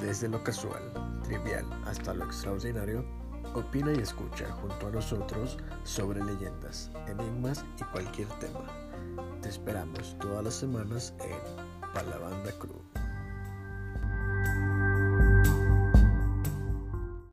Desde lo casual, trivial hasta lo extraordinario, opina y escucha junto a nosotros sobre leyendas, enigmas y cualquier tema. Te esperamos todas las semanas en Palabanda Cruz.